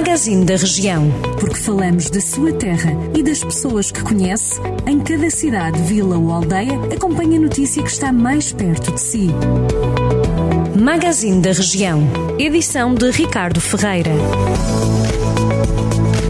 Magazine da Região. Porque falamos da sua terra e das pessoas que conhece, em cada cidade, vila ou aldeia, acompanhe a notícia que está mais perto de si. Magazine da Região. Edição de Ricardo Ferreira.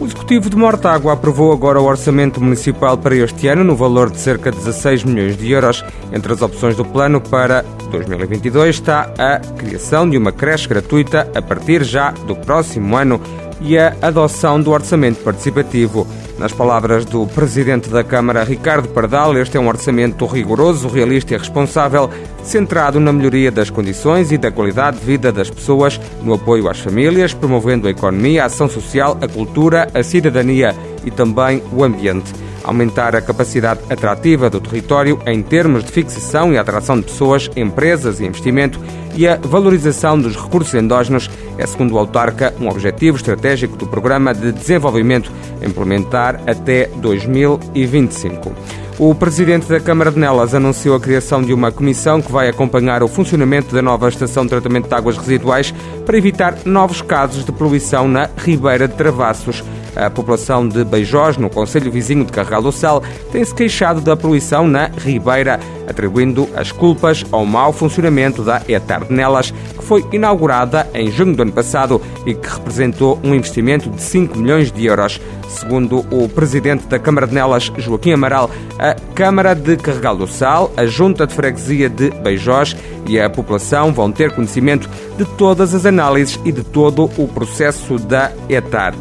O Executivo de Mortágua aprovou agora o orçamento municipal para este ano no valor de cerca de 16 milhões de euros. Entre as opções do plano para 2022 está a criação de uma creche gratuita a partir já do próximo ano e a adoção do orçamento participativo. Nas palavras do Presidente da Câmara, Ricardo Pardal, este é um orçamento rigoroso, realista e responsável, centrado na melhoria das condições e da qualidade de vida das pessoas, no apoio às famílias, promovendo a economia, a ação social, a cultura, a cidadania e também o ambiente aumentar a capacidade atrativa do território em termos de fixação e atração de pessoas, empresas e investimento e a valorização dos recursos endógenos é, segundo o autarca, um objetivo estratégico do Programa de Desenvolvimento a implementar até 2025. O presidente da Câmara de Nelas anunciou a criação de uma comissão que vai acompanhar o funcionamento da nova estação de tratamento de águas residuais para evitar novos casos de poluição na Ribeira de Travassos. A população de Beijós, no Conselho Vizinho de Carregal do Sal, tem-se queixado da poluição na Ribeira, atribuindo as culpas ao mau funcionamento da ETAR de Nelas, que foi inaugurada em junho do ano passado e que representou um investimento de 5 milhões de euros. Segundo o presidente da Câmara de Nelas, Joaquim Amaral, a Câmara de Carregal do Sal, a Junta de Freguesia de Beijós e a população vão ter conhecimento de todas as análises e de todo o processo da ETAR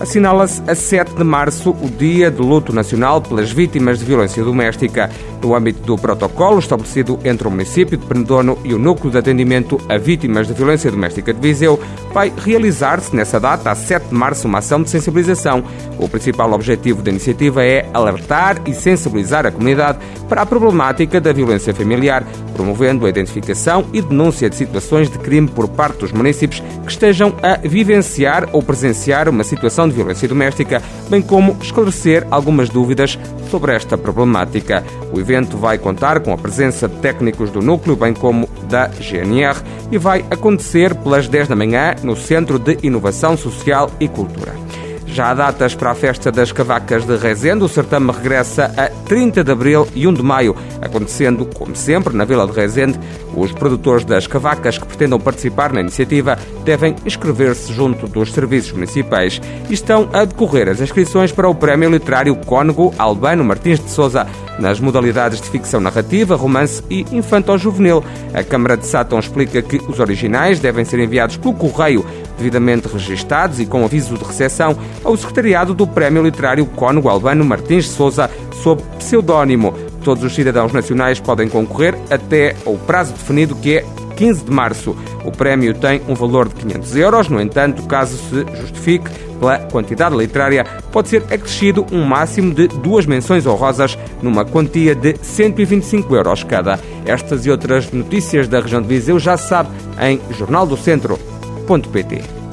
assinala-se a 7 de março o Dia de Luto Nacional pelas Vítimas de Violência Doméstica. No âmbito do protocolo estabelecido entre o município de Penedono e o Núcleo de Atendimento a Vítimas de Violência Doméstica de Viseu, vai realizar-se nessa data, a 7 de março, uma ação de sensibilização. O principal objetivo da iniciativa é alertar e sensibilizar a comunidade para a problemática da violência familiar, promovendo a identificação e denúncia de situações de crime por parte dos municípios que estejam a vivenciar ou presenciar uma situação de violência doméstica, bem como esclarecer algumas dúvidas sobre esta problemática. O evento vai contar com a presença de técnicos do núcleo, bem como da GNR, e vai acontecer pelas 10 da manhã no Centro de Inovação Social e Cultura. Já há datas para a festa das cavacas de Rezende. O certame regressa a 30 de abril e 1 de maio, acontecendo, como sempre, na Vila de Rezende. Os produtores das cavacas que pretendam participar na iniciativa devem inscrever-se junto dos serviços municipais. Estão a decorrer as inscrições para o Prémio Literário Cônego Albano Martins de Souza nas modalidades de ficção narrativa, romance e infanto-juvenil. A Câmara de Sátão explica que os originais devem ser enviados pelo correio, devidamente registados e com aviso de recepção, ao secretariado do Prémio Literário Cónigo Albano Martins de Souza, sob pseudónimo. Todos os cidadãos nacionais podem concorrer até ao prazo definido que é 15 de março. O prémio tem um valor de 500 euros, no entanto, caso se justifique pela quantidade literária, pode ser acrescido um máximo de duas menções honrosas numa quantia de 125 euros cada. Estas e outras notícias da região de Viseu já sabe em jornaldocentro.pt.